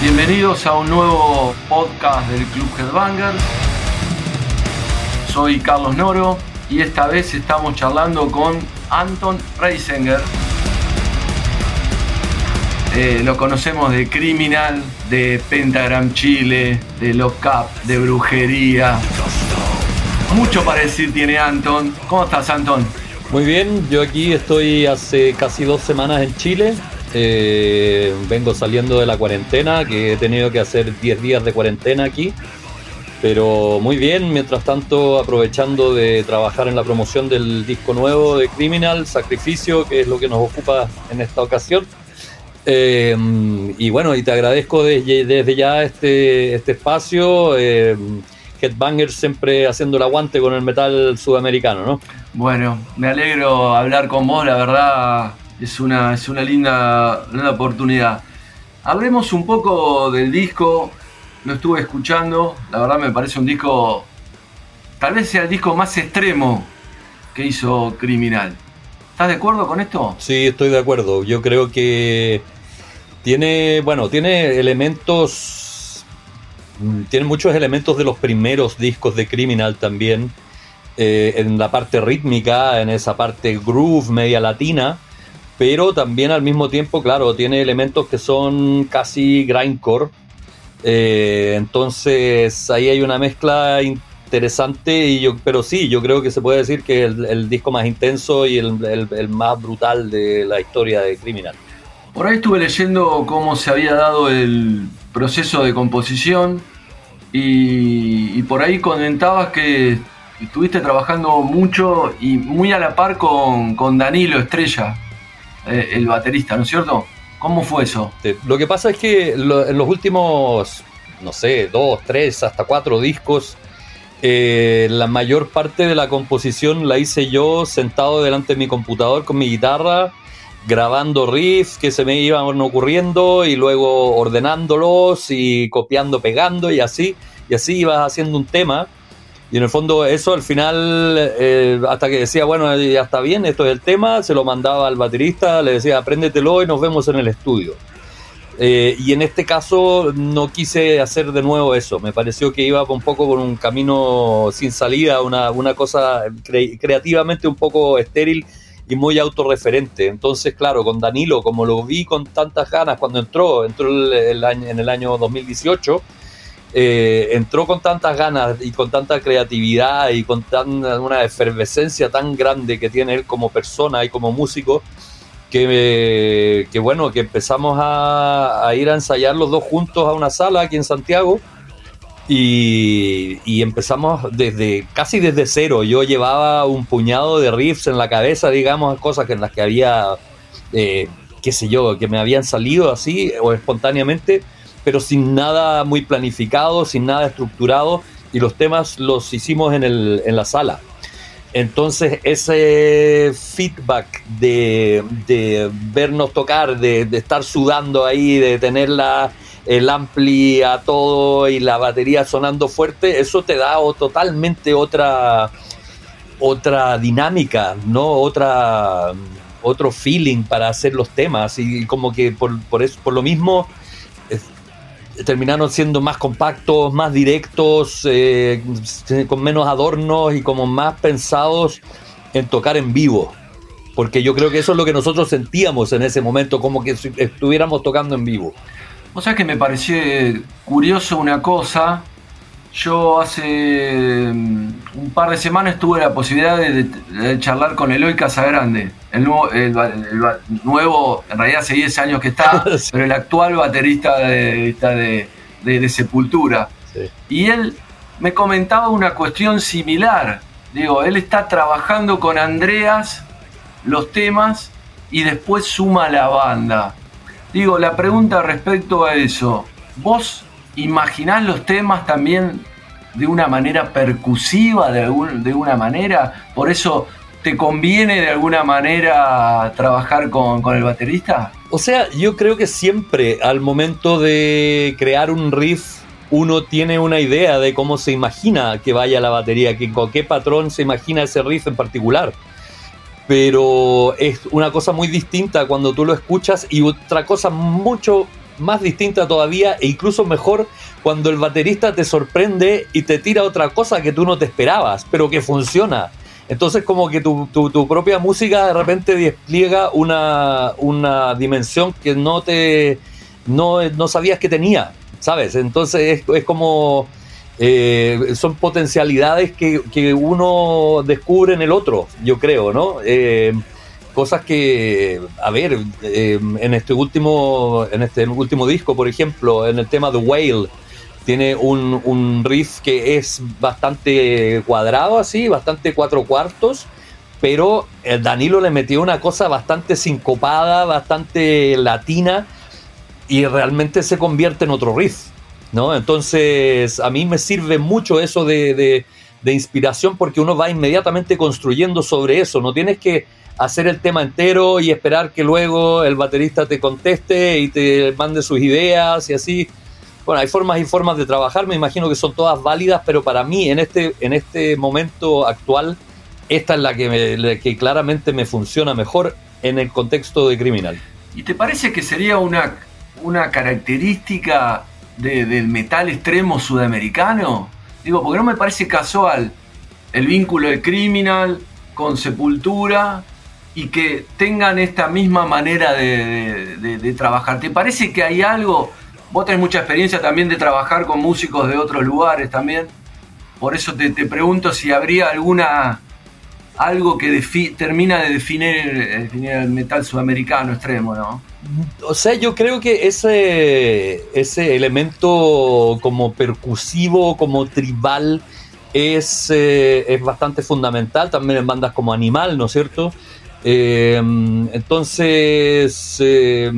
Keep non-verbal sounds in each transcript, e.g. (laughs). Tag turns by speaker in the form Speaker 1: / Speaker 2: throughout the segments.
Speaker 1: Bienvenidos a un nuevo podcast del Club Headbanger. Soy Carlos Noro y esta vez estamos charlando con Anton Reisinger. Eh, lo conocemos de Criminal, de Pentagram Chile, de Lock Up, de Brujería. Mucho para decir tiene Anton. ¿Cómo estás, Anton?
Speaker 2: Muy bien, yo aquí estoy hace casi dos semanas en Chile. Eh, vengo saliendo de la cuarentena, que he tenido que hacer 10 días de cuarentena aquí. Pero muy bien, mientras tanto aprovechando de trabajar en la promoción del disco nuevo de Criminal, Sacrificio, que es lo que nos ocupa en esta ocasión. Eh, y bueno, y te agradezco desde, ya este, este espacio. Eh, Headbanger siempre haciendo el aguante con el metal sudamericano, ¿no?
Speaker 1: Bueno, me alegro hablar con vos, la verdad es una, es una linda, oportunidad. Hablemos un poco del disco, lo estuve escuchando, la verdad me parece un disco, tal vez sea el disco más extremo que hizo Criminal. ¿Estás de acuerdo con esto?
Speaker 2: Sí, estoy de acuerdo. Yo creo que tiene, bueno, tiene elementos, tiene muchos elementos de los primeros discos de Criminal también, eh, en la parte rítmica, en esa parte groove media latina pero también al mismo tiempo, claro, tiene elementos que son casi grindcore. Eh, entonces ahí hay una mezcla interesante, y yo, pero sí, yo creo que se puede decir que es el, disco más intenso y el, más brutal de la historia de Criminal.
Speaker 1: Por ahí estuve leyendo cómo se había dado el proceso de composición y, y por ahí comentabas que estuviste trabajando mucho y muy a la par con, con Danilo Estrella. Eh, el baterista, ¿no es cierto? ¿Cómo fue eso?
Speaker 2: Lo que pasa es que en los últimos, no sé, dos, tres, hasta cuatro discos, eh, la mayor parte de la composición la hice yo sentado delante de mi computador con mi guitarra, grabando riffs que se me iban ocurriendo y luego ordenándolos y copiando, pegando y así. Y así ibas haciendo un tema. Y en el fondo eso al final, eh, hasta que decía, bueno, ya está bien, esto es el tema, se lo mandaba al baterista, le decía, apréndetelo y nos vemos en el estudio. Eh, y en este caso no quise hacer de nuevo eso, me pareció que iba un poco por un camino sin salida, una, una cosa creativamente un poco estéril y muy autorreferente. Entonces, claro, con Danilo, como lo vi con tantas ganas cuando entró, entró el, año, en el año 2018, eh, entró con tantas ganas y con tanta creatividad y con tan, una efervescencia tan grande que tiene él como persona y como músico, que, que bueno, que empezamos a, ir a ensayar los dos juntos a una sala aquí en Santiago. Y, empezamos desde casi desde cero. Yo llevaba un puñado de riffs en la cabeza, digamos, cosas en las que había, eh, qué sé yo, que me habían salido así o espontáneamente pero sin nada muy planificado, sin nada estructurado, y los temas los hicimos en, el, en la sala. Entonces ese feedback de, de vernos tocar, de, de, estar sudando ahí, de tener la, el ampli a todo y la batería sonando fuerte, eso te da totalmente otra, otra dinámica, ¿no? Otra, otro feeling para hacer los temas y, como que por, por, eso, por lo mismo terminaron siendo más compactos, más directos, eh, con menos adornos y como más pensados en tocar en vivo. Porque yo creo que eso es lo que nosotros sentíamos en ese momento, como que estuviéramos tocando en vivo.
Speaker 1: O sea que me pareció curioso una cosa yo hace mm, un par de semanas tuve la posibilidad de, charlar con Eloy Casagrande, el nuevo, el, nuevo, en realidad hace 10 años que está, (laughs) pero el actual baterista de, de Sepultura. Y él me comentaba una cuestión similar. Digo, él está trabajando con Andreas los temas y después suma la banda. Digo, la pregunta respecto a eso, ¿vos imaginás los temas también de una manera percusiva, de, de una manera, por eso te conviene de alguna manera trabajar con, con el baterista?
Speaker 2: O sea, yo creo que siempre al momento de crear un riff uno tiene una idea de cómo se imagina que vaya la batería, que con qué patrón se imagina ese riff en particular. Pero es una cosa muy distinta cuando tú lo escuchas y otra cosa mucho más distinta todavía e incluso mejor cuando el baterista te sorprende y te tira otra cosa que tú no te esperabas, pero que funciona. Entonces como que tu, propia música de repente despliega una, una dimensión que no te no, no sabías que tenía, ¿sabes? Entonces es, es como eh, son potencialidades que, que, uno descubre en el otro, yo creo, ¿no? Eh, cosas que, a ver, eh, en este último, en este último disco, por ejemplo, en el tema The Whale, tiene un, un riff que es bastante cuadrado así, bastante cuatro cuartos, pero Danilo le metió una cosa bastante sincopada, bastante latina, y realmente se convierte en otro riff. ¿no? Entonces, a mí me sirve mucho eso de, inspiración porque uno va inmediatamente construyendo sobre eso, no tienes que hacer el tema entero y esperar que luego el baterista te conteste y te mande sus ideas y así. Bueno, hay formas y formas de trabajar, me imagino que son todas válidas, pero para mí en este, en este momento actual, esta es la que, que claramente me funciona mejor en el contexto de criminal.
Speaker 1: ¿Y te parece que sería una, una característica del metal extremo sudamericano? Digo, porque no me parece casual el vínculo de Criminal con Sepultura y que tengan esta misma manera de, trabajar. ¿Te parece que hay algo? Vos tenés mucha experiencia también de trabajar con músicos de otros lugares también. Por eso te, pregunto si habría alguna algo que termina de definir, definir, el metal sudamericano extremo, ¿no?
Speaker 2: O sea, yo creo que ese, ese elemento como percusivo, como tribal, es, eh, es bastante fundamental también en bandas como Animal, ¿no es cierto? Eh, entonces, eh,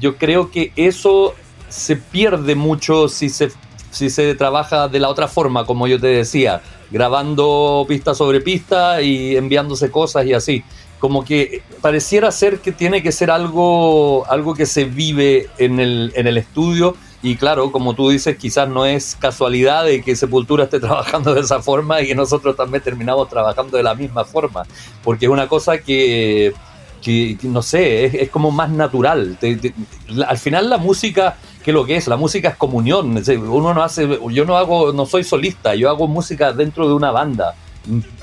Speaker 2: yo creo que eso se pierde mucho si se, si se trabaja de la otra forma, como yo te decía grabando pista sobre pista y enviándose cosas y así. Como que pareciera ser que tiene que ser algo, algo que se vive en el, en el estudio. Y claro, como tú dices, quizás no es casualidad de que Sepultura esté (laughs) trabajando de esa forma y que nosotros también terminamos trabajando de la misma forma. Porque es una cosa que, que, no sé, es, como más natural. al final la música que lo que es, la música es comunión, uno no hace, yo no hago, no soy solista, yo hago música dentro de una banda,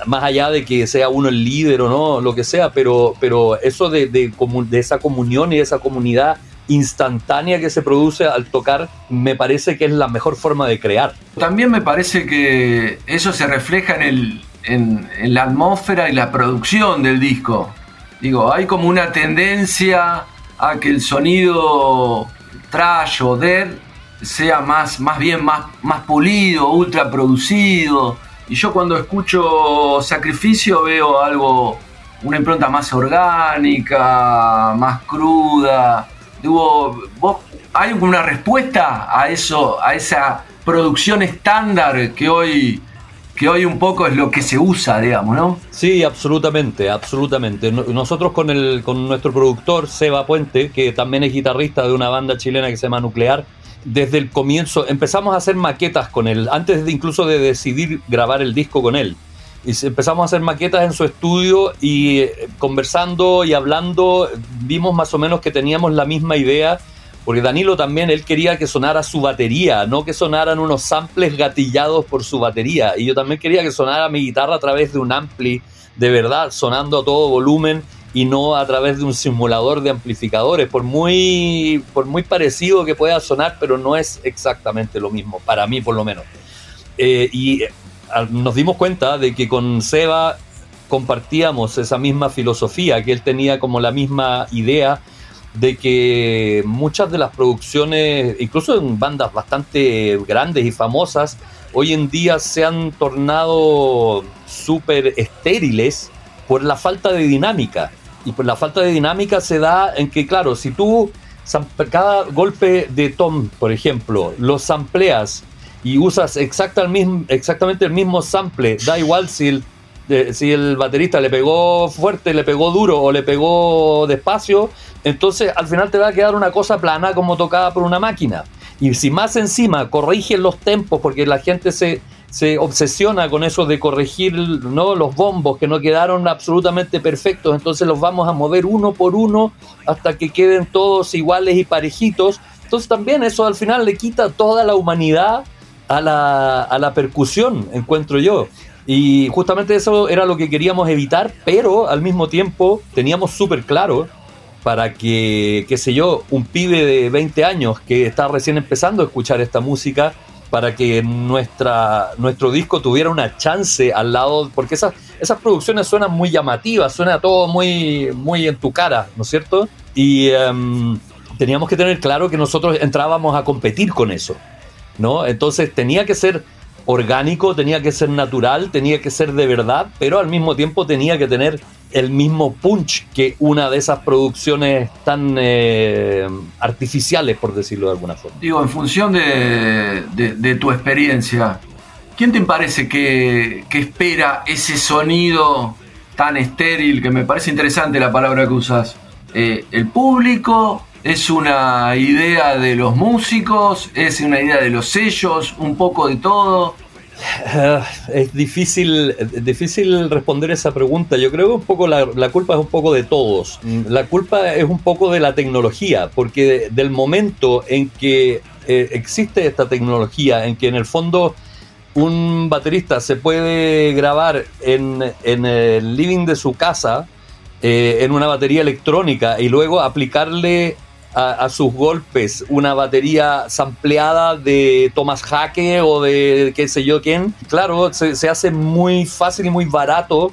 Speaker 2: más allá de que sea uno el líder o no, lo que sea, pero, pero eso de, de, de esa comunión y esa comunidad instantánea que se produce al tocar, me parece que es la mejor forma de crear.
Speaker 1: También me parece que eso se refleja en, el, en, la atmósfera y la producción del disco. Digo, hay como una tendencia a que el sonido trash o dead sea más, más bien más, más pulido, ultra producido. Y yo cuando escucho Sacrificio veo algo, una impronta más orgánica, más cruda. Digo, ¿vos, ¿hay una respuesta a eso, a esa producción estándar que hoy que hoy un poco es lo que se usa, digamos, ¿no?
Speaker 2: Sí, absolutamente, absolutamente. Nosotros con, el, con nuestro productor, Seba Puente, que también es guitarrista de una banda chilena que se llama Nuclear, desde el comienzo empezamos a hacer maquetas con él, antes de incluso de decidir grabar el disco con él. Y empezamos a hacer maquetas en su estudio y eh, conversando y hablando, vimos más o menos que teníamos la misma idea porque Danilo también, él quería que sonara su batería, no que sonaran unos samples gatillados por su batería. Y yo también quería que sonara mi guitarra a través de un ampli, de verdad, sonando a todo volumen y no a través de un simulador de amplificadores, por muy, por muy parecido que pueda sonar, pero no es exactamente lo mismo, para mí por lo menos. Eh, y nos dimos cuenta de que con Seba compartíamos esa misma filosofía, que él tenía como la misma idea de que muchas de las producciones, incluso en bandas bastante grandes y famosas, hoy en día se han tornado súper estériles por la falta de dinámica. Y por la falta de dinámica se da en que, claro, si tú cada golpe de tom, por ejemplo, lo sampleas y usas exactamente el mismo sample, da igual si el, si el baterista le pegó fuerte, le pegó duro o le pegó despacio, entonces al final te va a quedar una cosa plana como tocada por una máquina. Y si más encima corrigen los tempos, porque la gente se, se obsesiona con eso de corregir ¿no? los bombos que no quedaron absolutamente perfectos, entonces los vamos a mover uno por uno hasta que queden todos iguales y parejitos. Entonces también eso al final le quita toda la humanidad a la, a la percusión, encuentro yo. Y justamente eso era lo que queríamos evitar, pero al mismo tiempo teníamos súper claro para que, qué sé yo, un pibe de 20 años que está recién empezando a escuchar esta música, para que nuestra, nuestro disco tuviera una chance al lado, porque esas, esas producciones suenan muy llamativas, suena todo muy, muy en tu cara, ¿no es cierto? Y em, teníamos que tener claro que nosotros entrábamos a competir con eso, ¿no? Entonces tenía que ser orgánico, tenía que ser natural, tenía que ser de verdad, pero al mismo tiempo tenía que tener el mismo punch que una de esas producciones tan eh, artificiales, por decirlo de alguna forma.
Speaker 1: Digo, en función de, tu experiencia, ¿quién te parece que, espera ese sonido tan estéril, que me parece interesante la palabra que usas? Eh, ¿El público? ¿Es una idea de los músicos? ¿Es una idea de los sellos? ¿Un poco de todo?
Speaker 2: es difícil, difícil responder esa pregunta. Yo creo que un poco la, culpa es un poco de todos. La culpa es un poco de la tecnología, porque del momento en que eh, existe esta tecnología, en que en el fondo un baterista se puede grabar en, el living de su casa, eh, en una batería electrónica, y luego aplicarle a, sus golpes una batería sampleada de Thomas Hake o de qué sé yo quién, claro, se, hace muy fácil y muy barato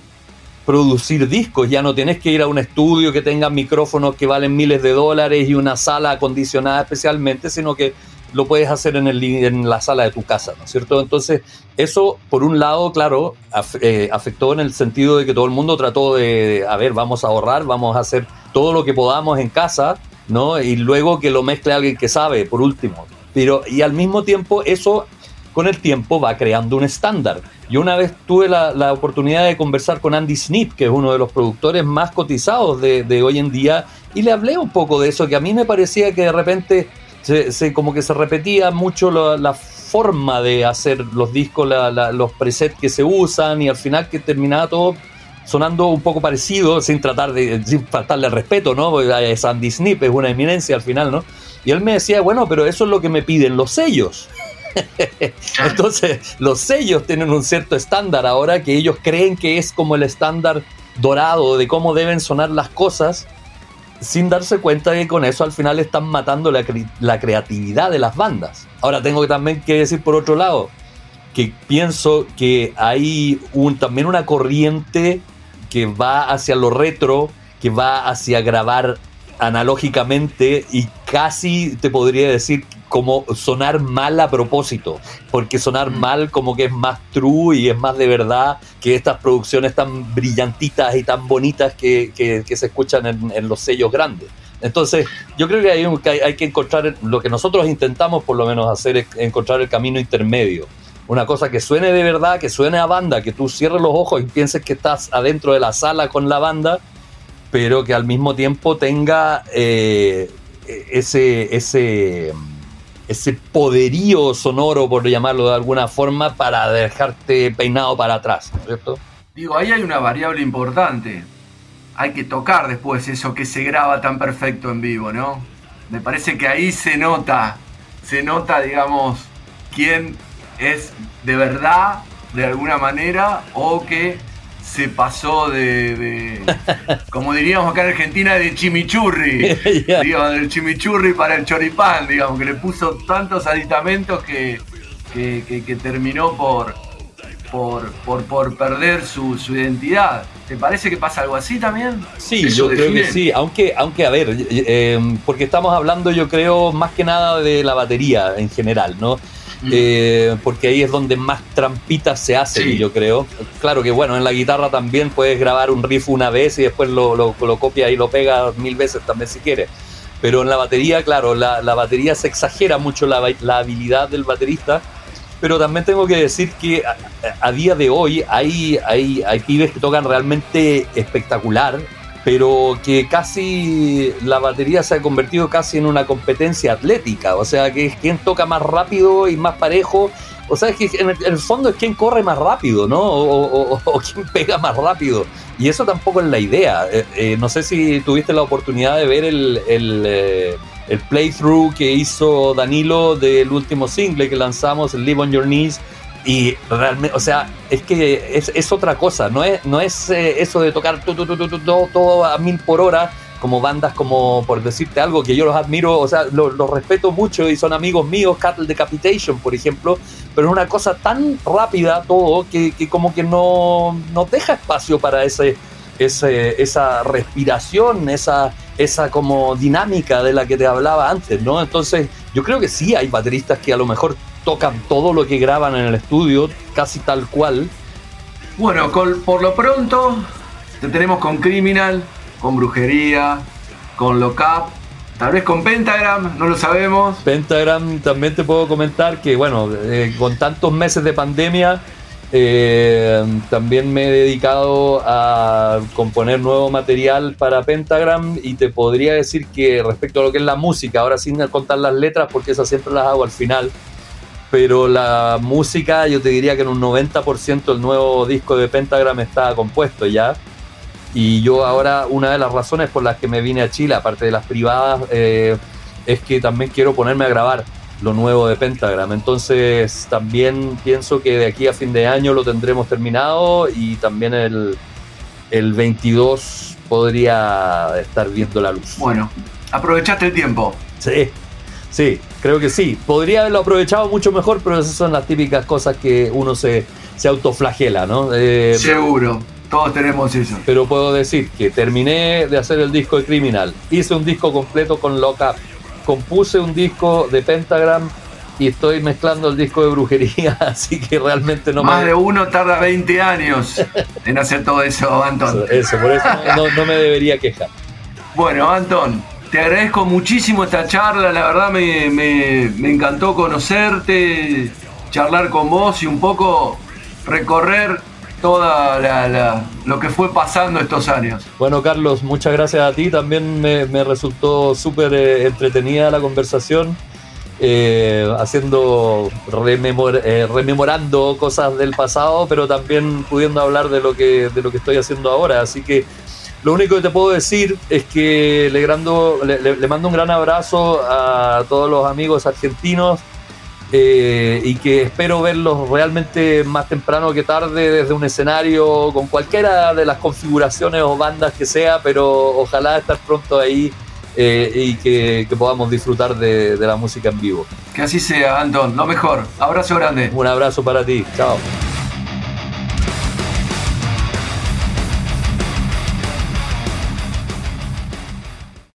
Speaker 2: producir discos. Ya no tienes que ir a un estudio que tenga micrófonos que valen miles de dólares y una sala acondicionada especialmente, sino que lo puedes hacer en, el, en la sala de tu casa, ¿no es cierto? Entonces, eso, por un lado, claro, eh, afectó en el sentido de que todo el mundo trató de, a ver, vamos a ahorrar, vamos a hacer todo lo que podamos en casa ¿no? Y luego que lo mezcle alguien que sabe, por último. Pero, y al mismo tiempo, eso con el tiempo va creando un estándar. Yo una vez tuve la, oportunidad de conversar con Andy Snip, que es uno de los productores más cotizados de, hoy en día, y le hablé un poco de eso, que a mí me parecía que de repente se, como que se repetía mucho la, forma de hacer los discos, los presets que se usan, y al final que terminaba todo sonando un poco parecido, sin tratar de, sin faltarle el respeto, ¿no? Es Andy Snip, es una eminencia al final, ¿no? Y él me decía, bueno, pero eso es lo que me piden los sellos. (laughs) Entonces, los sellos tienen un cierto estándar ahora que ellos creen que es como el estándar dorado de cómo deben sonar las cosas, sin darse cuenta de que con eso al final están matando la, la creatividad de las bandas. Ahora tengo también que decir por otro lado, que pienso que hay un, también una corriente que va hacia lo retro, que va hacia grabar analógicamente y casi te podría decir como sonar mal a propósito, porque sonar mm. mal como que es más true y es más de verdad que estas producciones tan brillantitas y tan bonitas que, se escuchan en, los sellos grandes. Entonces, yo creo que hay, hay que encontrar, lo que nosotros intentamos por lo menos hacer es encontrar el camino intermedio una cosa que suene de verdad, que suene a banda, que tú cierres los ojos y pienses que estás adentro de la sala con la banda, pero que al mismo tiempo tenga eh, ese, ese, ese poderío sonoro, por llamarlo de alguna forma, para dejarte peinado para atrás.
Speaker 1: Digo, ahí hay una variable importante. Hay que tocar después eso que se graba tan perfecto en vivo, ¿no? Me parece que ahí se nota, se nota, digamos, quién es de verdad, de alguna manera, o que se pasó de, (laughs) como diríamos acá en Argentina, de chimichurri, (laughs) digamos, del chimichurri para el choripán, digamos, que le puso tantos aditamentos que, que, terminó por, por, por, perder su, identidad. ¿Te parece que pasa algo así también?
Speaker 2: Sí, yo creo que sí, aunque, aunque a ver, eh, porque estamos hablando yo creo más que nada de la batería en general, ¿no? Eh, porque ahí es donde más trampitas se hacen, yo creo. Claro que bueno, en la guitarra también puedes grabar un riff una vez y después lo, lo, copia y lo pega mil veces también si quieres. Pero en la batería, claro, la, batería se exagera mucho la, la, habilidad del baterista. Pero también tengo que decir que a, día de hoy hay, hay, hay pibes que tocan realmente espectacular pero que casi la batería se ha convertido casi en una competencia atlética, o sea, que es quien toca más rápido y más parejo, o sea, es que en el, fondo es quien corre más rápido, ¿no? O, (laughs) quien pega más rápido, y eso tampoco es la idea. Eh, eh, no sé si tuviste la oportunidad de ver el, eh, el playthrough que hizo Danilo del último single que lanzamos, Live on Your Knees. Y realmente, o sea, es que es, es otra cosa, no es, no es eh, eso de tocar todo, todo, a mil por hora, como bandas como, por decirte algo, que yo los admiro, o sea, los, respeto mucho y son amigos míos, Cattle Decapitation, por ejemplo, pero es una cosa tan rápida todo que, que como que no, no deja espacio para ese, ese, esa respiración, esa, esa como dinámica de la que te hablaba antes, ¿no? Entonces, yo creo que sí hay bateristas que a lo mejor tocan todo lo que graban en el estudio, casi tal cual.
Speaker 1: Bueno, por lo pronto te tenemos con Criminal, con brujería, con lockup, tal vez con Pentagram, no lo sabemos.
Speaker 2: Pentagram también te puedo comentar que, bueno, eh, con tantos meses de pandemia, eh, también me he dedicado a componer nuevo material para Pentagram y te podría decir que respecto a lo que es la música, ahora sin contar las letras porque esas siempre las hago al final, pero la música yo te diría que en un 90% el nuevo disco de Pentagram está compuesto ya. Y yo ahora, una de las razones por las que me vine a Chile, aparte de las privadas, eh, es que también quiero ponerme a grabar lo nuevo de Pentagram. Entonces también pienso que de aquí a fin de año lo tendremos terminado y también el, el 22 podría estar viendo la luz.
Speaker 1: Bueno, aprovechaste el tiempo.
Speaker 2: Sí, sí, creo que sí. Podría haberlo aprovechado mucho mejor, pero esas son las típicas cosas que uno se, se autoflagela, ¿no?
Speaker 1: Eh, Seguro. Todos tenemos eso.
Speaker 2: Pero puedo decir que terminé de hacer el disco de Criminal, hice un disco completo con Lockup, compuse un disco de Pentagram y estoy mezclando el disco de brujería, (laughs) así que realmente no
Speaker 1: Más de uno tarda 20 años en hacer todo eso, Anton.
Speaker 2: Eso, por eso no, me debería quejar.
Speaker 1: Bueno, Anton, te agradezco muchísimo esta charla, la verdad me, me encantó conocerte, charlar con vos y un poco recorrer toda la, lo que fue pasando estos años.
Speaker 2: Bueno, Carlos, muchas gracias a ti. También me, resultó súper eh, entretenida la conversación, eh, haciendo, eh, rememorando cosas del pasado, pero también pudiendo hablar de lo, que, de lo que estoy haciendo ahora. Así que lo único que te puedo decir es que le, le mando un gran abrazo a todos los amigos argentinos eh, y que espero verlos realmente más temprano que tarde desde un escenario con cualquiera de las configuraciones o bandas que sea, pero ojalá estar pronto ahí eh, y que, podamos disfrutar de, de la música en vivo.
Speaker 1: Que así sea, Anton, lo mejor. Abrazo grande.
Speaker 2: Un abrazo para ti, chao.